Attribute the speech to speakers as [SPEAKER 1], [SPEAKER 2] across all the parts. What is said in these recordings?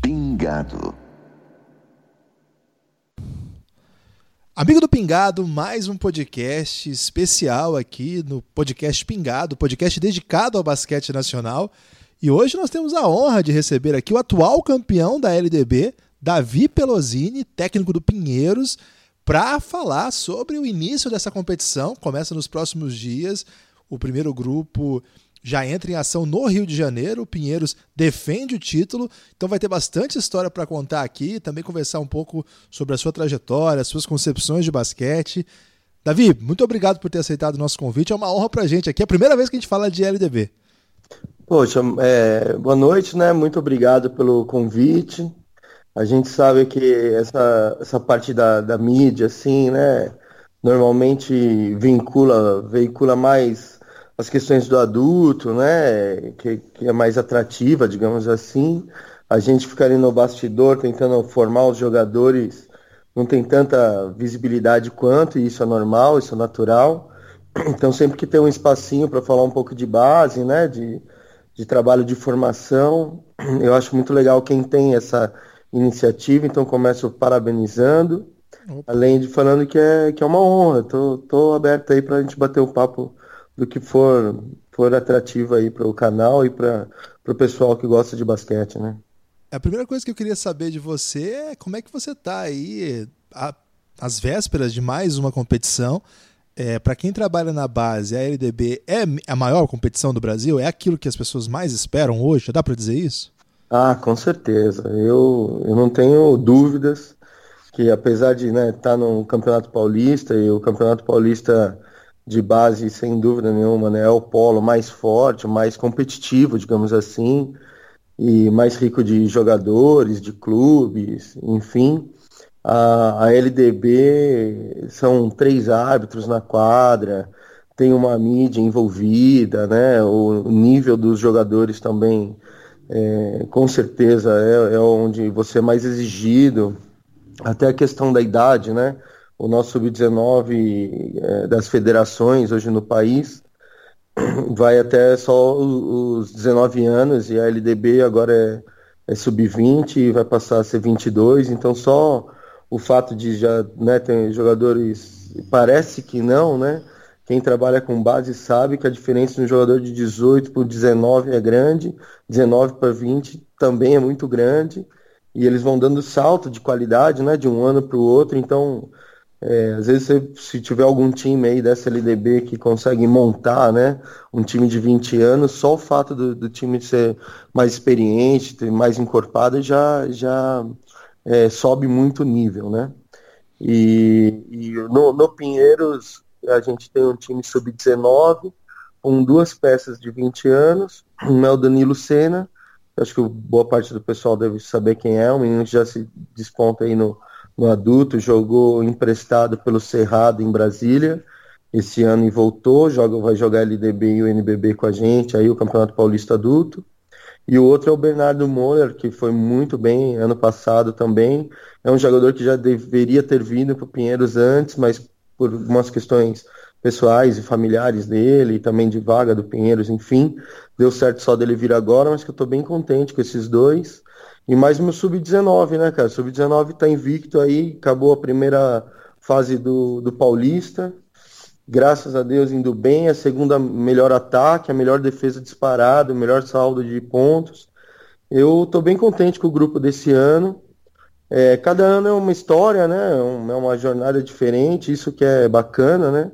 [SPEAKER 1] Pingado.
[SPEAKER 2] Amigo do Pingado, mais um podcast especial aqui no podcast Pingado, podcast dedicado ao basquete nacional. E hoje nós temos a honra de receber aqui o atual campeão da LDB, Davi Pelosini, técnico do Pinheiros, para falar sobre o início dessa competição. Começa nos próximos dias. O primeiro grupo já entra em ação no Rio de Janeiro. O Pinheiros defende o título, então vai ter bastante história para contar aqui. Também conversar um pouco sobre a sua trajetória, as suas concepções de basquete. Davi, muito obrigado por ter aceitado o nosso convite. É uma honra para a gente aqui. É a primeira vez que a gente fala de LDB.
[SPEAKER 3] Poxa, é, boa noite, né? Muito obrigado pelo convite. A gente sabe que essa, essa parte da, da mídia, assim, né? Normalmente vincula, veicula mais as questões do adulto, né, que, que, é mais atrativa, digamos assim. A gente fica ali no bastidor tentando formar os jogadores, não tem tanta visibilidade quanto, e isso é normal, isso é natural. Então, sempre que tem um espacinho para falar um pouco de base, né, de, de trabalho de formação, eu acho muito legal quem tem essa iniciativa, então começo parabenizando. Além de falando que é, que é uma honra, tô, tô aberto aí para a gente bater o papo do que for, for atrativo aí para o canal e para o pessoal que gosta de basquete, né?
[SPEAKER 2] A primeira coisa que eu queria saber de você é como é que você está aí às vésperas de mais uma competição. É, para quem trabalha na base, a LDB é a maior competição do Brasil? É aquilo que as pessoas mais esperam hoje? Dá para dizer isso?
[SPEAKER 3] Ah, com certeza. Eu, eu não tenho dúvidas que apesar de estar né, tá no Campeonato Paulista e o Campeonato Paulista de base, sem dúvida nenhuma, né? É o polo mais forte, mais competitivo, digamos assim, e mais rico de jogadores, de clubes, enfim. A, a LDB são três árbitros na quadra, tem uma mídia envolvida, né? O nível dos jogadores também, é, com certeza, é, é onde você é mais exigido. Até a questão da idade, né? o nosso sub-19 é, das federações hoje no país vai até só os 19 anos e a LDB agora é, é sub-20 e vai passar a ser 22, então só o fato de já né, ter jogadores, parece que não, né? Quem trabalha com base sabe que a diferença de um jogador de 18 para 19 é grande, 19 para 20 também é muito grande, e eles vão dando salto de qualidade, né, de um ano para o outro, então é, às vezes, você, se tiver algum time aí dessa LDB que consegue montar, né, um time de 20 anos, só o fato do, do time ser mais experiente, ter mais encorpado, já, já é, sobe muito o nível, né? E, e no, no, Pinheiros, a gente tem um time sub-19, com duas peças de 20 anos, um é o Danilo Sena, acho que boa parte do pessoal deve saber quem é, um menino já se desponta aí no, no adulto, jogou emprestado pelo Cerrado em Brasília, esse ano e voltou, joga, vai jogar LDB e o NBB com a gente, aí o Campeonato Paulista Adulto. E o outro é o Bernardo Moller, que foi muito bem ano passado também. É um jogador que já deveria ter vindo para o Pinheiros antes, mas por algumas questões pessoais e familiares dele, e também de vaga do Pinheiros, enfim, deu certo só dele vir agora, mas que eu estou bem contente com esses dois. E mais meu sub-19, né, cara? Sub-19 tá invicto aí, acabou a primeira fase do, do Paulista. Graças a Deus indo bem, a segunda melhor ataque, a melhor defesa disparada, o melhor saldo de pontos. Eu tô bem contente com o grupo desse ano. É, cada ano é uma história, né? É uma jornada diferente, isso que é bacana, né?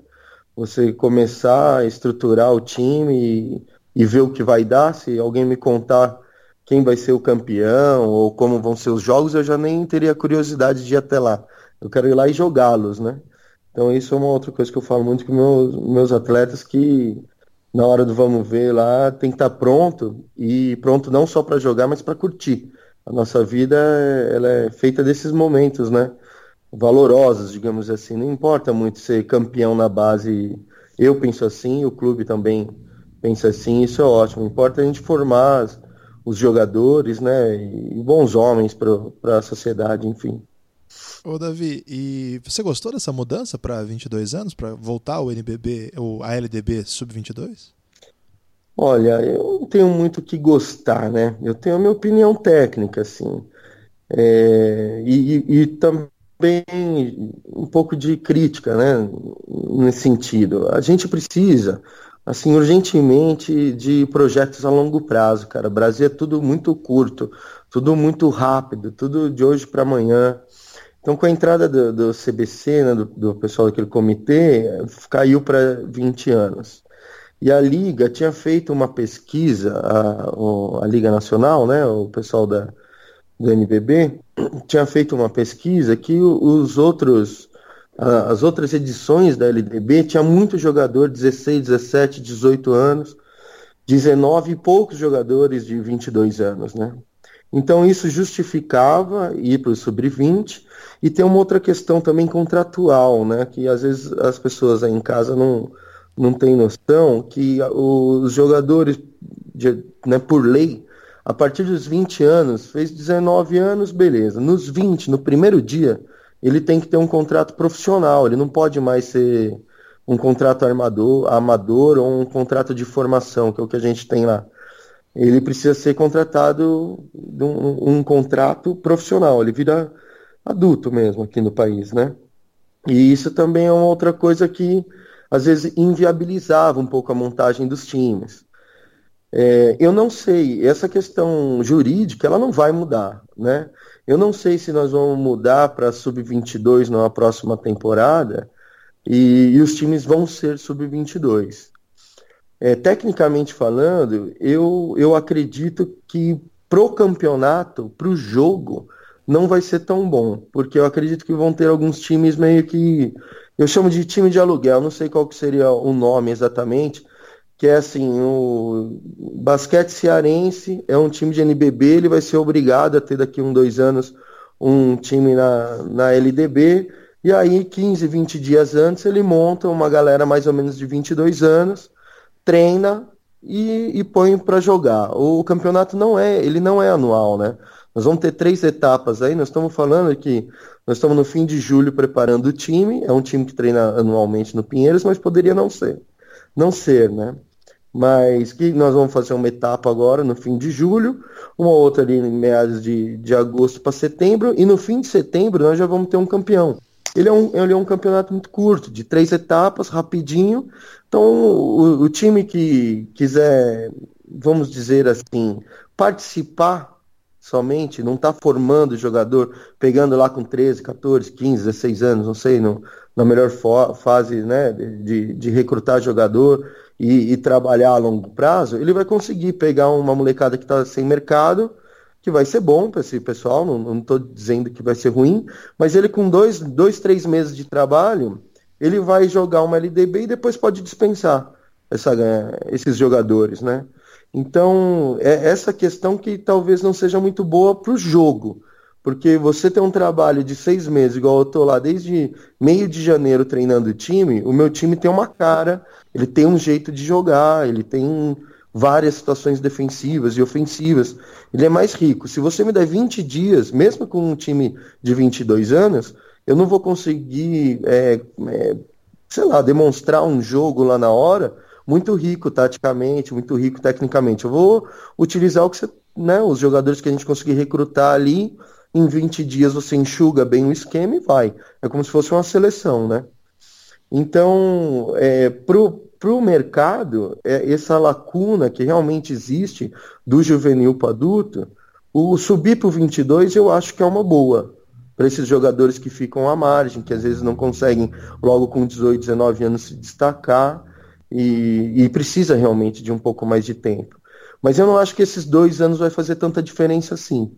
[SPEAKER 3] Você começar a estruturar o time e, e ver o que vai dar. Se alguém me contar quem vai ser o campeão ou como vão ser os jogos, eu já nem teria curiosidade de ir até lá. Eu quero ir lá e jogá-los, né? Então isso é uma outra coisa que eu falo muito com meus, meus atletas que na hora do vamos ver lá tem que estar pronto e pronto não só para jogar, mas para curtir. A nossa vida ela é feita desses momentos, né? Valorosos, digamos assim. Não importa muito ser campeão na base. Eu penso assim, o clube também pensa assim. Isso é ótimo. Importa a gente formar os jogadores, né, e bons homens para a sociedade, enfim.
[SPEAKER 2] Ô Davi, e você gostou dessa mudança para 22 anos, para voltar o NBB, o ALDB sub-22?
[SPEAKER 3] Olha, eu não tenho muito o que gostar, né? Eu tenho a minha opinião técnica, assim. É, e, e, e, também um pouco de crítica, né? Nesse sentido. A gente precisa, assim, urgentemente de projetos a longo prazo, cara. O Brasil é tudo muito curto, tudo muito rápido, tudo de hoje para amanhã. Então, com a entrada do, do CBC, né, do, do, pessoal daquele comitê, caiu para 20 anos. E a Liga tinha feito uma pesquisa, a, a Liga Nacional, né, o pessoal da, do NBB, tinha feito uma pesquisa que os outros, as outras edições da LDB tinha muito jogador, 16, 17, 18 anos, 19 e poucos jogadores de 22 anos, né? Então isso justificava ir para o sub-20 e tem uma outra questão também contratual, né? Que às vezes as pessoas aí em casa não, não têm noção que os jogadores, de, né, por lei, a partir dos 20 anos, fez 19 anos, beleza. Nos 20, no primeiro dia, ele tem que ter um contrato profissional, ele não pode mais ser um contrato armador, amador ou um contrato de formação, que é o que a gente tem lá ele precisa ser contratado de um, um, contrato profissional, ele vira adulto mesmo aqui no país, né? E isso também é uma outra coisa que às vezes inviabilizava um pouco a montagem dos times. É, eu não sei, essa questão jurídica ela não vai mudar, né? Eu não sei se nós vamos mudar para sub-22 na próxima temporada e, e os times vão ser sub-22. É, tecnicamente falando, eu, eu acredito que pro campeonato, pro jogo, não vai ser tão bom, porque eu acredito que vão ter alguns times meio que eu chamo de time de aluguel, não sei qual que seria o nome exatamente, que é assim, o basquete cearense é um time de NBB, ele vai ser obrigado a ter daqui um, dois anos um time na, na LDB, e aí 15, 20 dias antes ele monta uma galera mais ou menos de 22 anos, treina e, e põe para jogar. O campeonato não é, ele não é anual, né? Nós vamos ter três etapas aí, nós estamos falando que nós estamos no fim de julho preparando o time, é um time que treina anualmente no Pinheiros, mas poderia não ser. Não ser, né? Mas que nós vamos fazer uma etapa agora no fim de julho, uma outra ali em meados de, de agosto para setembro, e no fim de setembro nós já vamos ter um campeão. Ele é um, ele é um campeonato muito curto, de três etapas, rapidinho. Então, o, o time que quiser, vamos dizer assim, participar somente, não está formando jogador, pegando lá com 13, 14, 15, 16 anos, não sei, no, na melhor fase né, de, de recrutar jogador e, e, trabalhar a longo prazo, ele vai conseguir pegar uma molecada que está sem mercado que vai ser bom para esse pessoal, não estou dizendo que vai ser ruim, mas ele com dois, dois, três meses de trabalho, ele vai jogar uma LDB e depois pode dispensar essa, esses jogadores, né? Então, é essa questão que talvez não seja muito boa para o jogo, porque você tem um trabalho de seis meses, igual eu estou lá desde meio de janeiro treinando o time, o meu time tem uma cara, ele tem um jeito de jogar, ele tem várias situações defensivas e ofensivas. Ele é mais rico. Se você me der 20 dias, mesmo com um time de 22 anos, eu não vou conseguir, é, é, sei lá, demonstrar um jogo lá na hora muito rico taticamente, muito rico tecnicamente. Eu vou utilizar o que você, né, os jogadores que a gente conseguir recrutar ali. Em 20 dias você enxuga bem o esquema e vai. É como se fosse uma seleção, né? Então, é, pro, para o mercado, é essa lacuna que realmente existe do juvenil para adulto, o subir para o 22 eu acho que é uma boa para esses jogadores que ficam à margem, que às vezes não conseguem logo com 18, 19 anos se destacar e, e precisa realmente de um pouco mais de tempo. Mas eu não acho que esses dois anos vai fazer tanta diferença assim.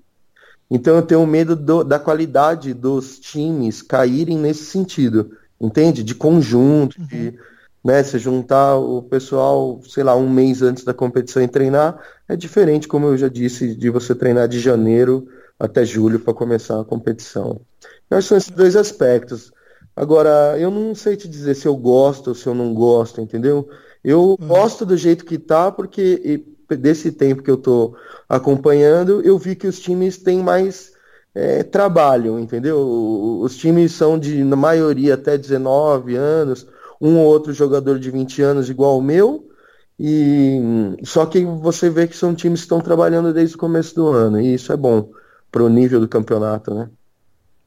[SPEAKER 3] Então eu tenho medo do, da qualidade dos times caírem nesse sentido, entende? De conjunto, uhum. de né? Se juntar o pessoal, sei lá, um mês antes da competição e treinar, é diferente, como eu já disse, de você treinar de janeiro até julho para começar a competição. Eu acho que são esses dois aspectos. Agora, eu não sei te dizer se eu gosto ou se eu não gosto, entendeu? Eu uhum. gosto do jeito que tá, porque desse tempo que eu estou acompanhando, eu vi que os times têm mais é, trabalho, entendeu? Os times são de, na maioria, até 19 anos, um ou outro jogador de 20 anos igual o meu, e só que você vê que são times que estão trabalhando desde o começo do ano, e isso é bom para o nível do campeonato, né?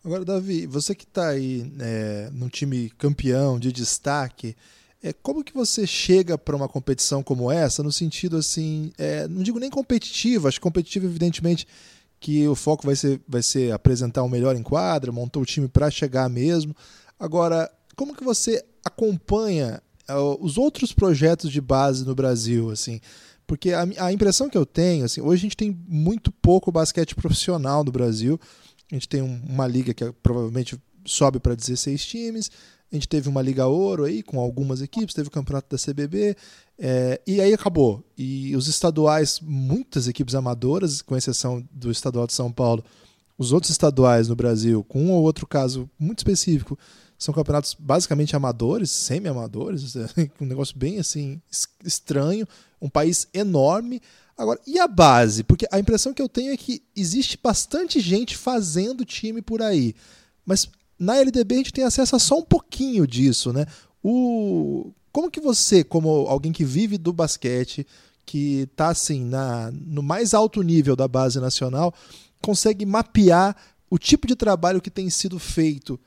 [SPEAKER 2] Agora, Davi, você que está aí é, num time campeão, de destaque, é, como que você chega para uma competição como essa, no sentido assim, é, não digo nem competitiva, acho que competitiva, evidentemente, que o foco vai ser, vai ser apresentar o melhor em quadra, montar o time para chegar mesmo. Agora, como que você acompanha uh, os outros projetos de base no Brasil, assim? Porque a, a, impressão que eu tenho, assim, hoje a gente tem muito pouco basquete profissional no Brasil. A gente tem um, uma liga que provavelmente sobe para 16 times. A gente teve uma Liga Ouro aí com algumas equipes, teve o campeonato da CBB, é, e aí acabou. E os estaduais, muitas equipes amadoras, com exceção do estadual de São Paulo, os outros estaduais no Brasil, com um ou outro caso muito específico, são campeonatos basicamente amadores, semi-amadores, um negócio bem assim estranho, um país enorme. Agora, e a base? Porque a impressão que eu tenho é que existe bastante gente fazendo time por aí. Mas na LDB a gente tem acesso a só um pouquinho disso, né? O... Como que você, como alguém que vive do basquete, que está assim na, no mais alto nível da base nacional, consegue mapear o tipo de trabalho que tem sido feito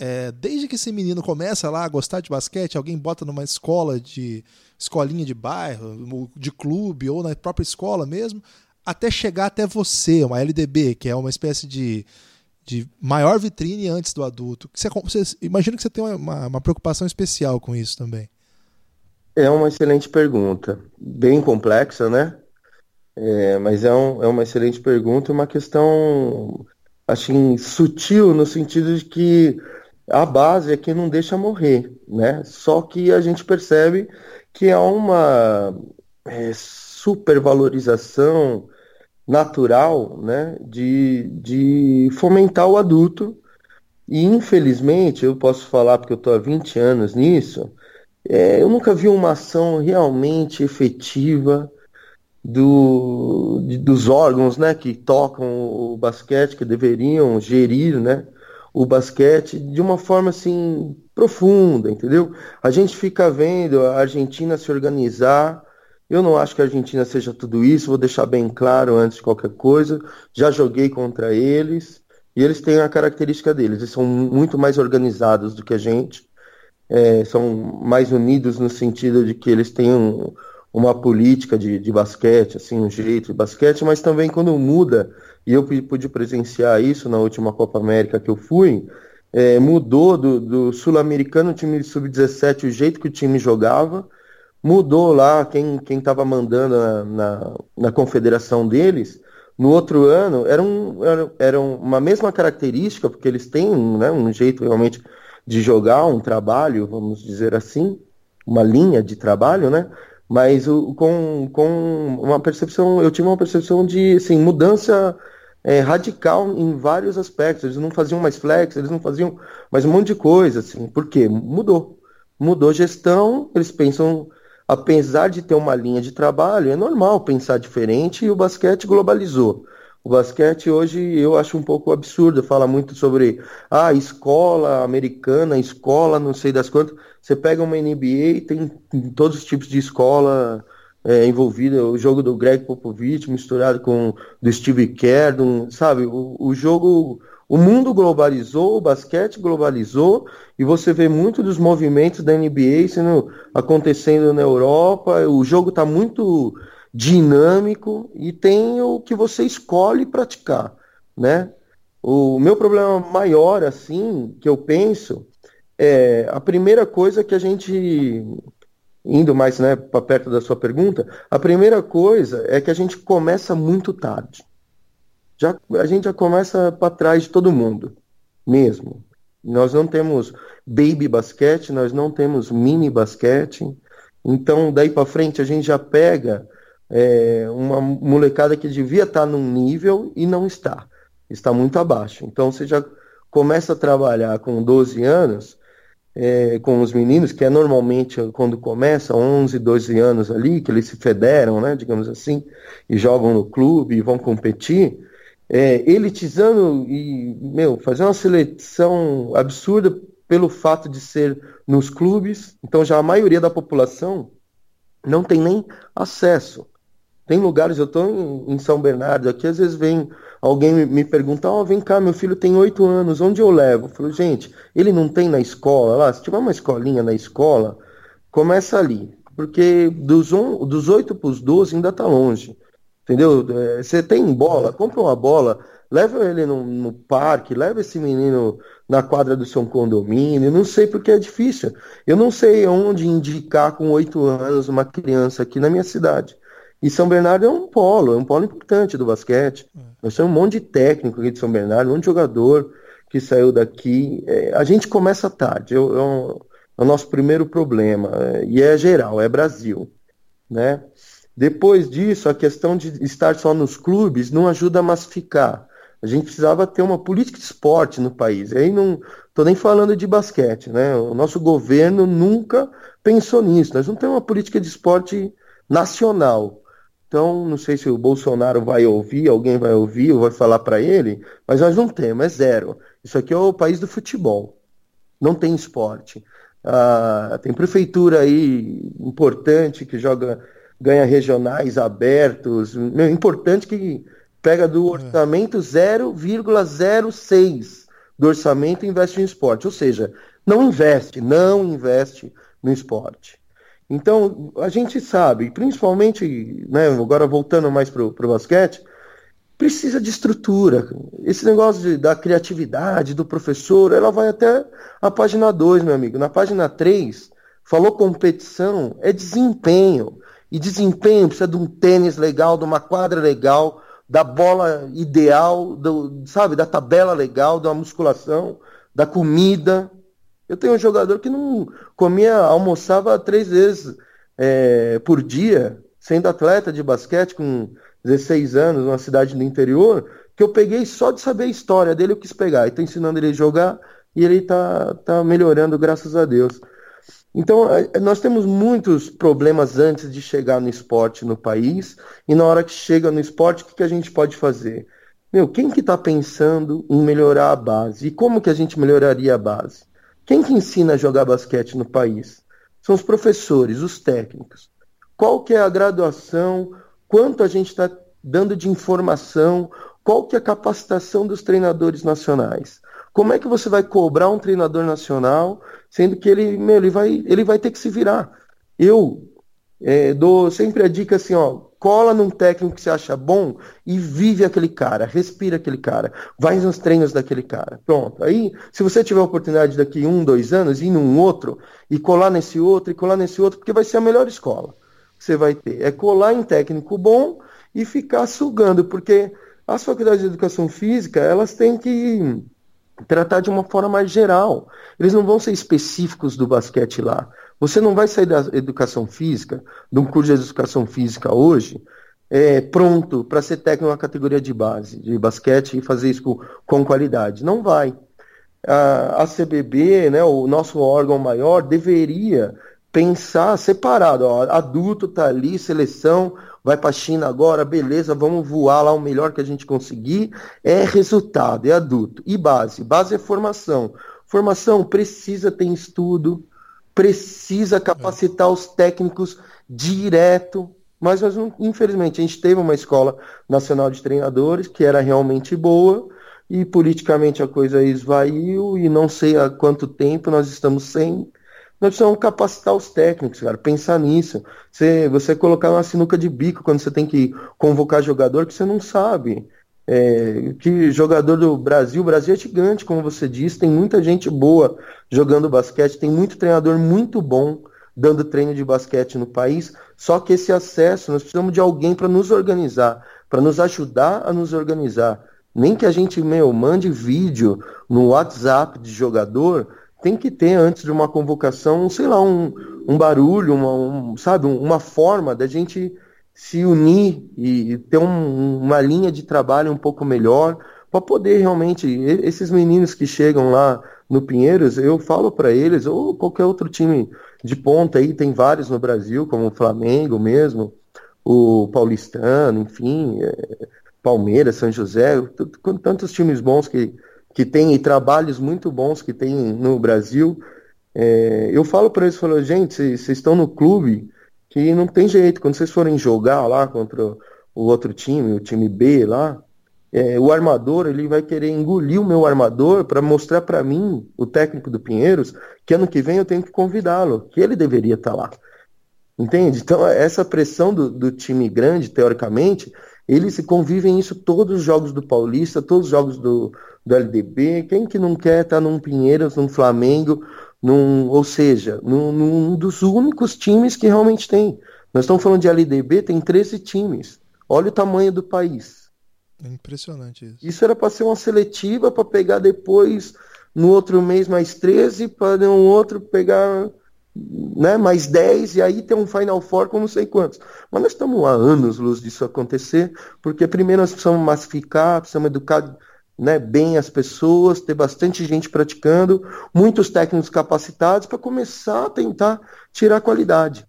[SPEAKER 2] é, desde que esse menino começa lá a gostar de basquete, alguém bota numa escola de escolinha de bairro, de clube ou na própria escola mesmo, até chegar até você, uma LDB, que é uma espécie de de maior vitrine antes do adulto. Você, você imagino que você tem uma, uma preocupação especial com isso também.
[SPEAKER 3] É uma excelente pergunta, bem complexa, né? É, mas é, um, é uma excelente pergunta, uma questão assim sutil no sentido de que a base é que não deixa morrer, né? Só que a gente percebe que há uma é, supervalorização natural né, de, de fomentar o adulto. E infelizmente, eu posso falar porque eu estou há 20 anos nisso, é, eu nunca vi uma ação realmente efetiva do, de, dos órgãos né, que tocam o basquete, que deveriam gerir né, o basquete de uma forma assim profunda, entendeu? A gente fica vendo a Argentina se organizar eu não acho que a Argentina seja tudo isso, vou deixar bem claro antes de qualquer coisa. Já joguei contra eles e eles têm a característica deles, eles são muito mais organizados do que a gente, é, são mais unidos no sentido de que eles têm um, uma política de, de basquete, assim, um jeito de basquete, mas também quando muda, e eu pude presenciar isso na última Copa América que eu fui, é, mudou do, do sul-americano, time sub-17, o jeito que o time jogava mudou lá quem estava mandando na, na, na, confederação deles. No outro ano era, um, era, era uma mesma característica, porque eles têm né, um jeito realmente de jogar, um trabalho, vamos dizer assim, uma linha de trabalho, né? Mas o, com, com uma percepção, eu tive uma percepção de assim, mudança é, radical em vários aspectos. Eles não faziam mais flex, eles não faziam mais um monte de coisa, assim. Por quê? Mudou. Mudou gestão, eles pensam apesar de ter uma linha de trabalho, é normal pensar diferente e o basquete globalizou. O basquete hoje eu acho um pouco absurdo, fala muito sobre a ah, escola americana, escola não sei das quantas. Você pega uma NBA, tem todos os tipos de escola é, envolvida, o jogo do Greg Popovich misturado com do Steve Kerr, sabe? O, o jogo o mundo globalizou, o basquete globalizou, e você vê muito dos movimentos da NBA sendo, acontecendo na Europa. O jogo está muito dinâmico e tem o que você escolhe praticar, né? O meu problema maior, assim, que eu penso, é a primeira coisa que a gente, indo mais né, para perto da sua pergunta, a primeira coisa é que a gente começa muito tarde já, a gente já começa para trás de todo mundo, mesmo. Nós não temos baby basquete, nós não temos mini basquete. Então, daí para frente, a gente já pega é, uma molecada que devia estar num nível e não está. Está muito abaixo. Então, você já começa a trabalhar com 12 anos é, com os meninos, que é normalmente quando começa, 11, 12 anos ali, que eles se federam, né, digamos assim, e jogam no clube e vão competir, é, elitizando e, meu, fazer uma seleção absurda pelo fato de ser nos clubes, então já a maioria da população não tem nem acesso. Tem lugares, eu estou em São Bernardo, aqui às vezes vem alguém me pergunta, ó, oh, vem cá, meu filho tem oito anos, onde eu levo? Eu falo, gente, ele não tem na escola lá, se tiver uma escolinha na escola, começa ali, porque dos, 8 para os 12 ainda está longe, entendeu? É, você tem bola, compra uma bola, leva ele no, no, parque, leva esse menino na quadra do seu condomínio, não sei porque é difícil, eu não sei onde indicar com oito anos uma criança aqui na minha cidade, e São Bernardo é um polo, é um polo importante do basquete. É. Nós temos um monte de técnico aqui de São Bernardo, um monte de jogador que saiu daqui. É, a gente começa tarde, é, é, é, o nosso primeiro problema. É, e é geral, é Brasil. Né? Depois disso, a questão de estar só nos clubes não ajuda a massificar. A gente precisava ter uma política de esporte no país. E aí não estou nem falando de basquete, né? O nosso governo nunca pensou nisso. Nós não temos uma política de esporte nacional. Então, não sei se o Bolsonaro vai ouvir, alguém vai ouvir ou vai falar para ele, mas nós não temos, é zero. Isso aqui é o país do futebol. Não tem esporte. Ah, tem prefeitura aí importante que joga, ganha regionais abertos, importante que pega do é. orçamento 0,06 do orçamento e investe em esporte. Ou seja, não investe, não investe no esporte. Então, a gente sabe, principalmente, né, agora voltando mais para o basquete, precisa de estrutura. Esse negócio de, da criatividade do professor, ela vai até a página 2, meu amigo. Na página 3, falou competição, é desempenho. E desempenho precisa de um tênis legal, de uma quadra legal, da bola ideal, do, sabe, da tabela legal, da musculação, da comida. Eu tenho um jogador que não comia, almoçava três vezes é, por dia, sendo atleta de basquete com 16 anos, numa cidade do interior, que eu peguei só de saber a história dele, eu quis pegar. E tô ensinando ele a jogar e ele tá, tá melhorando, graças a Deus. Então, nós temos muitos problemas antes de chegar no esporte no país, e na hora que chega no esporte, o que, que a gente pode fazer? Meu, quem que está pensando em melhorar a base? E como que a gente melhoraria a base? Quem que ensina a jogar basquete no país? São os professores, os técnicos. Qual que é a graduação? Quanto a gente está dando de informação? Qual que é a capacitação dos treinadores nacionais? Como é que você vai cobrar um treinador nacional, sendo que ele, meu, ele, vai, ele vai ter que se virar? Eu é, dou sempre a dica assim, ó, cola num técnico que você acha bom e vive aquele cara, respira aquele cara, vai nos treinos daquele cara. Pronto. Aí, se você tiver a oportunidade daqui um, dois anos, ir num outro e colar nesse outro e colar nesse outro, porque vai ser a melhor escola que você vai ter. É colar em técnico bom e ficar sugando, porque as faculdades de educação física, elas têm que tratar de uma forma mais geral. Eles não vão ser específicos do basquete lá. Você não vai sair da educação física, de um curso de educação física hoje, é, pronto para ser técnico na categoria de base, de basquete e fazer isso com, com qualidade. Não vai. A, a CBB, né, o nosso órgão maior, deveria pensar separado. Ó, adulto está ali, seleção, vai para a China agora, beleza, vamos voar lá o melhor que a gente conseguir. É resultado, é adulto. E base? Base é formação. Formação precisa ter estudo, precisa capacitar os técnicos direto. Mas nós, infelizmente, a gente teve uma escola nacional de treinadores que era realmente boa e politicamente a coisa esvaiu e não sei há quanto tempo nós estamos sem. Nós precisamos capacitar os técnicos, cara, pensar nisso. Você, você colocar uma sinuca de bico quando você tem que convocar jogador que você não sabe. É, que jogador do Brasil, o Brasil é gigante, como você disse, tem muita gente boa jogando basquete, tem muito treinador muito bom dando treino de basquete no país, só que esse acesso, nós precisamos de alguém para nos organizar, para nos ajudar a nos organizar. Nem que a gente, meu, mande vídeo no WhatsApp de jogador, tem que ter antes de uma convocação, sei lá, um, um barulho, uma, um, sabe, uma forma da gente se unir e ter um, uma linha de trabalho um pouco melhor para poder realmente esses meninos que chegam lá no Pinheiros, eu falo para eles, ou qualquer outro time de ponta aí, tem vários no Brasil, como o Flamengo mesmo, o Paulistano, enfim, é, Palmeiras, São José, tantos times bons que, que tem e trabalhos muito bons que tem no Brasil. É, eu falo para eles, falo, gente, vocês estão no clube que não tem jeito, quando vocês forem jogar lá contra o outro time, o time B lá, é, o armador ele vai querer engolir o meu armador para mostrar para mim, o técnico do Pinheiros, que ano que vem eu tenho que convidá-lo, que ele deveria estar tá lá. Entende? Então, essa pressão do, do, time grande, teoricamente, eles convivem isso todos os jogos do Paulista, todos os jogos do, do LDB. Quem que não quer estar tá num Pinheiros, num Flamengo, num, ou seja, num, num dos únicos times que realmente tem. Nós estamos falando de LDB, tem 13 times. Olha o tamanho do país.
[SPEAKER 2] É impressionante isso.
[SPEAKER 3] Isso era para ser uma seletiva para pegar depois no outro mês mais 13 para um outro pegar né, mais 10 e aí ter um Final Four com não sei quantos. Mas nós estamos há anos luz disso acontecer, porque primeiro nós precisamos massificar, precisamos educar né, bem as pessoas, ter bastante gente praticando, muitos técnicos capacitados para começar a tentar tirar qualidade.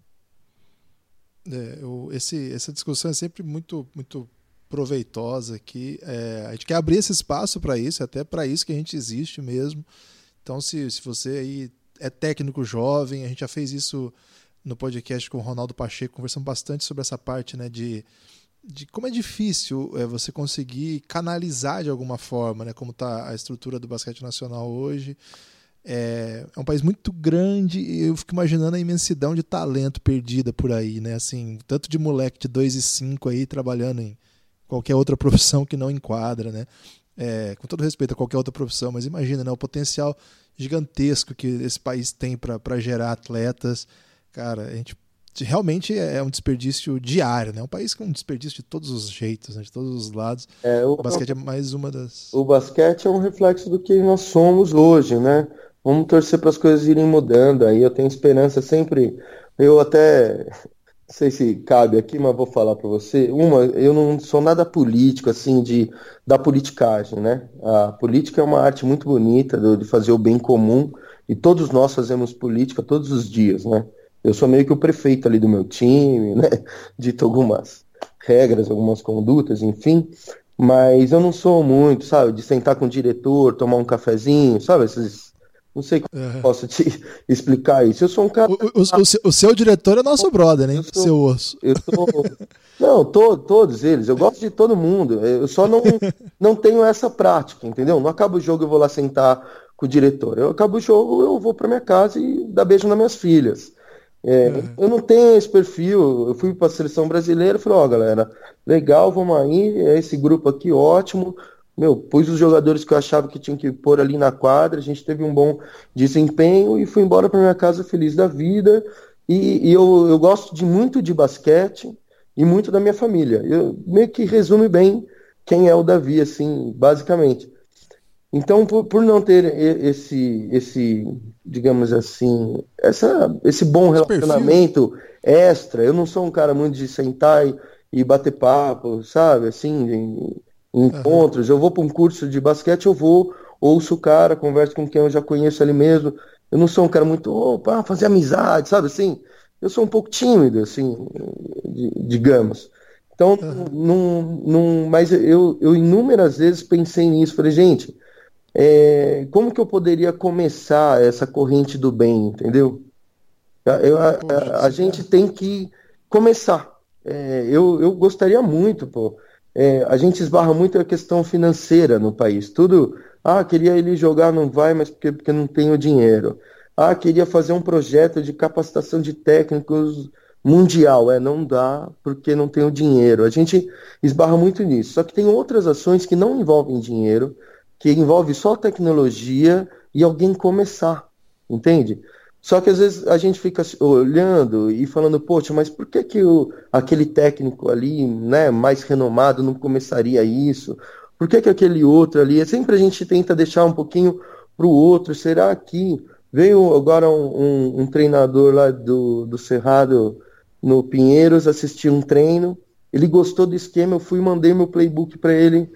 [SPEAKER 2] É, eu, esse, essa discussão é sempre muito, muito proveitosa aqui. É, a gente quer abrir esse espaço para isso, até para isso que a gente existe mesmo. Então, se, se você aí é técnico jovem, a gente já fez isso no podcast com o Ronaldo Pacheco, conversamos bastante sobre essa parte né, de, de como é difícil é, você conseguir canalizar de alguma forma, né, como está a estrutura do basquete nacional hoje. É, é, um país muito grande e eu fico imaginando a imensidão de talento perdida por aí, né? Assim, tanto de moleque de 2 e 5 aí trabalhando em qualquer outra profissão que não enquadra, né? É, com todo respeito a qualquer outra profissão, mas imagina né, o potencial gigantesco que esse país tem para gerar atletas. Cara, a gente realmente é um desperdício diário, né? Um país com um desperdício de todos os jeitos, né? de todos os lados. É, o, o, basquete é mais uma das.
[SPEAKER 3] O basquete é um reflexo do que nós somos hoje, né? Vamos torcer para as coisas irem mudando. Aí eu tenho esperança sempre. Eu até não sei se cabe aqui, mas vou falar para você. Uma, eu não sou nada político, assim, de da politicagem, né? A política é uma arte muito bonita de fazer o bem comum e todos nós fazemos política todos os dias, né? Eu sou meio que o prefeito ali do meu time, né? Dito algumas regras, algumas condutas, enfim. Mas eu não sou muito, sabe, de sentar com o diretor, tomar um cafezinho, sabe, esses não sei como posso te explicar isso. Eu sou um cara.
[SPEAKER 2] O, o, o, seu, o seu, diretor é nosso brother, né? Sou, seu osso.
[SPEAKER 3] Eu tô... não, to, todos eles. Eu gosto de todo mundo. Eu só não, não tenho essa prática, entendeu? Não acaba o jogo, eu vou lá sentar com o diretor. Eu acabo o jogo, eu vou para minha casa e dar beijo nas minhas filhas. É, uhum. Eu não tenho esse perfil. Eu fui para a seleção brasileira e falei: Ó, oh, galera, legal, vamos aí. É esse grupo aqui ótimo meu, pus os jogadores que eu achava que tinha que pôr ali na quadra, a gente teve um bom desempenho e fui embora para minha casa feliz da vida. E, e eu, eu gosto de muito de basquete e muito da minha família. Eu meio que resume bem quem é o Davi, assim, basicamente. Então, por, por não ter esse, esse, digamos assim, essa, esse bom relacionamento extra, eu não sou um cara muito de sentar e, e bater papo, sabe? Assim, de, encontros. Uhum. Eu vou para um curso de basquete, eu vou, ouço o cara, converso com quem eu já conheço ali mesmo. Eu não sou um cara muito, opa, fazer amizade, sabe assim? Eu sou um pouco tímido, assim, digamos. Então, uhum. não, não, mas eu, eu inúmeras vezes pensei nisso. Falei, gente, é, como que eu poderia começar essa corrente do bem, entendeu? Eu, a, a, a gente tem que começar. É, eu, eu gostaria muito, pô, é, a gente esbarra muito a questão financeira no país. Tudo, ah, queria ele jogar, não vai, mas porque, porque não tem o dinheiro. Ah, queria fazer um projeto de capacitação de técnicos mundial. É, não dá porque não tem o dinheiro. A gente esbarra muito nisso. Só que tem outras ações que não envolvem dinheiro, que envolve só tecnologia e alguém começar. Entende? Só que às vezes a gente fica olhando e falando, poxa, mas por que, que o, aquele técnico ali, né, mais renomado, não começaria isso? Por que, que aquele outro ali? É sempre a gente tenta deixar um pouquinho para o outro. Será que veio agora um, um, um, treinador lá do, do Cerrado no Pinheiros assistir um treino? Ele gostou do esquema, eu fui mandei meu playbook para ele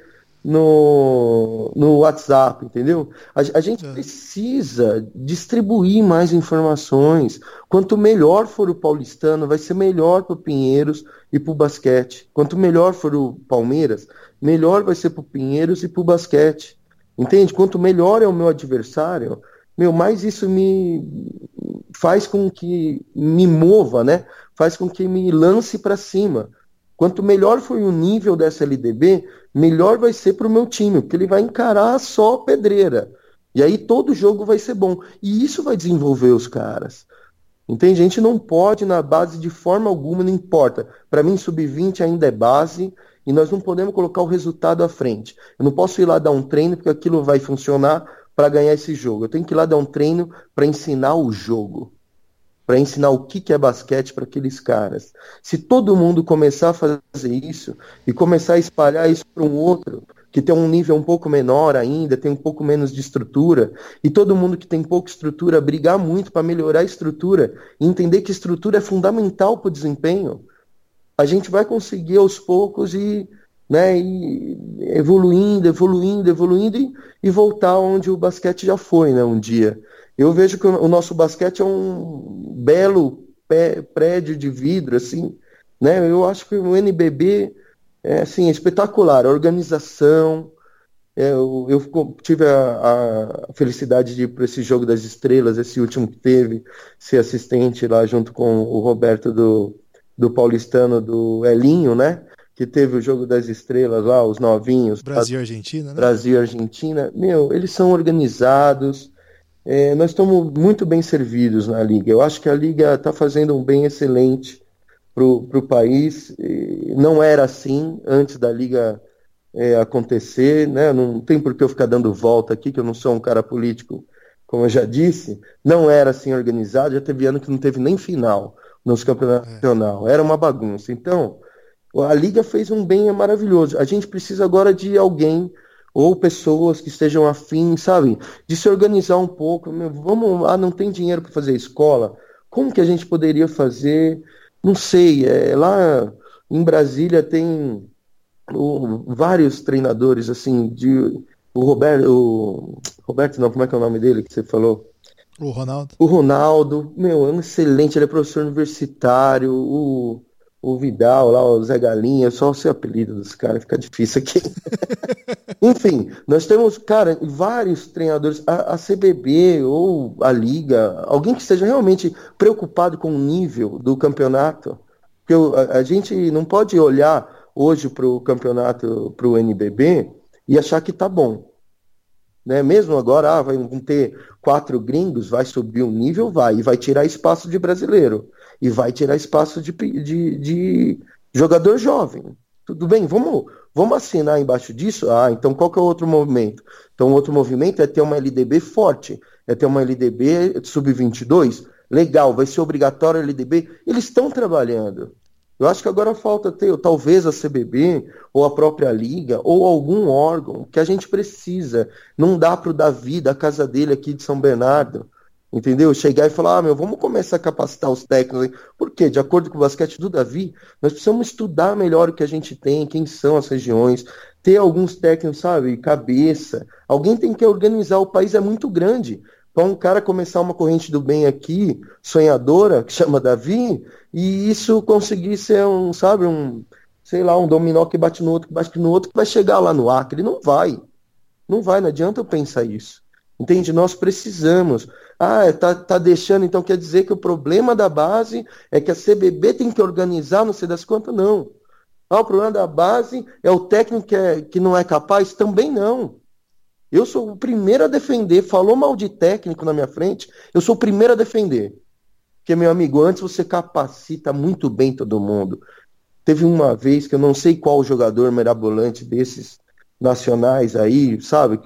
[SPEAKER 3] no, no WhatsApp, entendeu? A, a gente é. precisa distribuir mais informações. Quanto melhor for o paulistano, vai ser melhor para o Pinheiros e para o basquete. Quanto melhor for o Palmeiras, melhor vai ser para o Pinheiros e para o basquete. Entende? Quanto melhor é o meu adversário, meu, mais isso me faz com que me mova, né? Faz com que me lance para cima. Quanto melhor for o nível dessa LDB, melhor vai ser para o meu time, porque ele vai encarar só pedreira. E aí todo jogo vai ser bom. E isso vai desenvolver os caras. Entende? A gente não pode na base de forma alguma, não importa. Para mim, sub-20 ainda é base e nós não podemos colocar o resultado à frente. Eu não posso ir lá dar um treino porque aquilo vai funcionar para ganhar esse jogo. Eu tenho que ir lá dar um treino para ensinar o jogo para ensinar o que, que é basquete para aqueles caras. Se todo mundo começar a fazer isso e começar a espalhar isso para um outro, que tem um nível um pouco menor ainda, tem um pouco menos de estrutura, e todo mundo que tem pouca estrutura brigar muito para melhorar a estrutura e entender que estrutura é fundamental para o desempenho, a gente vai conseguir aos poucos e, né, evoluindo, evoluindo, evoluindo e, e voltar onde o basquete já foi né, um dia. Eu vejo que o nosso basquete é um belo prédio de vidro, assim, né? Eu acho que o NBB é assim, espetacular, a organização. É, eu, eu, tive a, a, felicidade de ir para esse jogo das estrelas, esse último que teve, ser assistente lá junto com o Roberto do, do Paulistano do Elinho, né? Que teve o jogo das estrelas lá, os novinhos.
[SPEAKER 2] Brasil e Argentina, né?
[SPEAKER 3] Brasil e Argentina. Meu, eles são organizados, é, nós estamos muito bem servidos na Liga. Eu acho que a Liga está fazendo um bem excelente para o país. Não era assim antes da Liga é, acontecer, né? não tem por que eu ficar dando volta aqui, que eu não sou um cara político, como eu já disse. Não era assim organizado, já teve ano que não teve nem final nos campeonatos é. nacional. Era uma bagunça. Então, a Liga fez um bem maravilhoso. A gente precisa agora de alguém ou pessoas que estejam afins, sabe, de se organizar um pouco. Vamos, ah, não tem dinheiro para fazer escola. Como que a gente poderia fazer? Não sei. É, lá em Brasília tem o, vários treinadores assim de o Roberto, o Roberto não, como é que é o nome dele que você falou?
[SPEAKER 2] O Ronaldo.
[SPEAKER 3] O Ronaldo, meu, é um excelente, ele é professor universitário. O o Vidal lá, o Zé Galinha, só o seu apelido dos caras, fica difícil aqui. Enfim, nós temos, cara, vários treinadores, a, a, CBB ou a Liga, alguém que esteja realmente preocupado com o nível do campeonato, porque a, a gente não pode olhar hoje para o campeonato, para o NBB e achar que tá bom. Né? Mesmo agora, ah, vai ter quatro gringos, vai subir o nível, vai, e vai tirar espaço de brasileiro e vai tirar espaço de, de, de jogador jovem. Tudo bem, vamos, vamos assinar embaixo disso? Ah, então qual que é o outro movimento? Então outro movimento é ter uma LDB forte, é ter uma LDB sub-22. Legal, vai ser obrigatório a LDB. Eles estão trabalhando. Eu acho que agora falta ter, talvez a CBB, ou a própria Liga, ou algum órgão que a gente precisa. Não dá para o Davi, da casa dele aqui de São Bernardo, Entendeu? Chegar e falar, ah, meu, vamos começar a capacitar os técnicos. Por quê? De acordo com o basquete do Davi, nós precisamos estudar melhor o que a gente tem, quem são as regiões, ter alguns técnicos, sabe, cabeça. Alguém tem que organizar, o país é muito grande. Para um cara começar uma corrente do bem aqui, sonhadora, que chama Davi, e isso conseguir ser um, sabe, um, sei lá, um dominó que bate no outro, que bate no outro, que vai chegar lá no Acre. Não vai. Não vai, não adianta eu pensar isso. Entende? Nós precisamos. Ah, tá, tá deixando, então quer dizer que o problema da base é que a CBB tem que organizar, não sei das quantas, não. Ah, o problema da base é o técnico que, é, que não é capaz? Também não. Eu sou o primeiro a defender. Falou mal de técnico na minha frente, eu sou o primeiro a defender. Porque, meu amigo, antes você capacita muito bem todo mundo. Teve uma vez que eu não sei qual jogador mirabolante desses nacionais aí, sabe,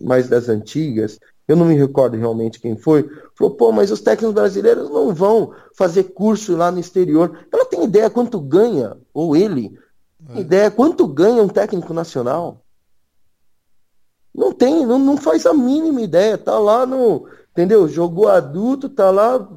[SPEAKER 3] mais das antigas, eu não me recordo realmente quem foi, falou, pô, mas os técnicos brasileiros não vão fazer curso lá no exterior. Ela tem ideia quanto ganha, ou ele, é. ideia quanto ganha um técnico nacional? Não tem, não, não faz a mínima ideia, tá lá no, entendeu? Jogou adulto, tá lá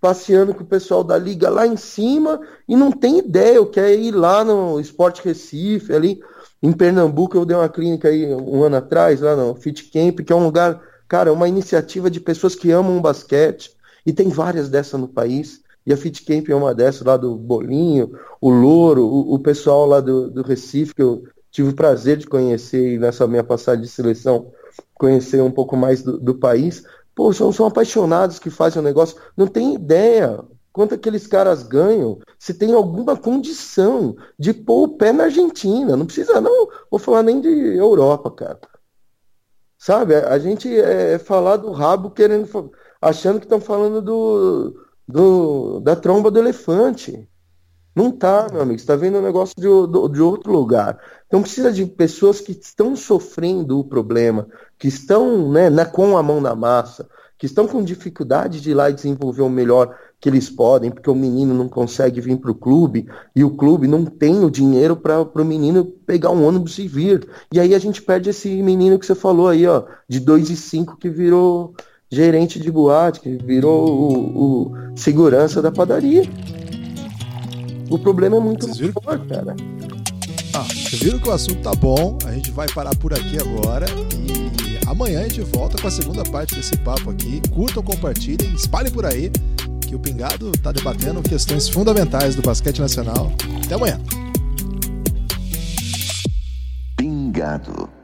[SPEAKER 3] passeando com o pessoal da liga lá em cima e não tem ideia, o que é ir lá no Esporte Recife, ali em Pernambuco, eu dei uma clínica aí um ano atrás, lá no Fit Camp, que é um lugar, cara, uma iniciativa de pessoas que amam basquete, e tem várias dessas no país, e a Fit Camp é uma dessas, lá do Bolinho, o Louro, o, o pessoal lá do, do Recife, que eu tive o prazer de conhecer nessa minha passagem de seleção, conhecer um pouco mais do, do país. Pô, são, são apaixonados que fazem o negócio, não tem ideia quanto aqueles caras ganham se tem alguma condição de pôr o pé na Argentina. Não precisa, não, vou falar nem de Europa, cara. Sabe, a gente é falar do rabo querendo, achando que estão falando do, do, da tromba do elefante. Não tá, meu amigo. Está vendo um negócio de, de, outro lugar. Então precisa de pessoas que estão sofrendo o problema, que estão né, na, com a mão na massa, que estão com dificuldade de ir lá e desenvolver o melhor que eles podem, porque o menino não consegue vir para o clube e o clube não tem o dinheiro para o menino pegar um ônibus e vir. E aí a gente perde esse menino que você falou aí, ó, de 2 e 5 que virou gerente de boate, que virou o, o segurança da padaria. O problema é muito
[SPEAKER 2] maior, cara. Ah, vocês viram que o assunto tá bom, a gente vai parar por aqui agora e amanhã a gente volta com a segunda parte desse papo aqui. Curtam, compartilhem, espalhem por aí que o Pingado tá debatendo questões fundamentais do basquete nacional. Até amanhã.
[SPEAKER 1] Pingado.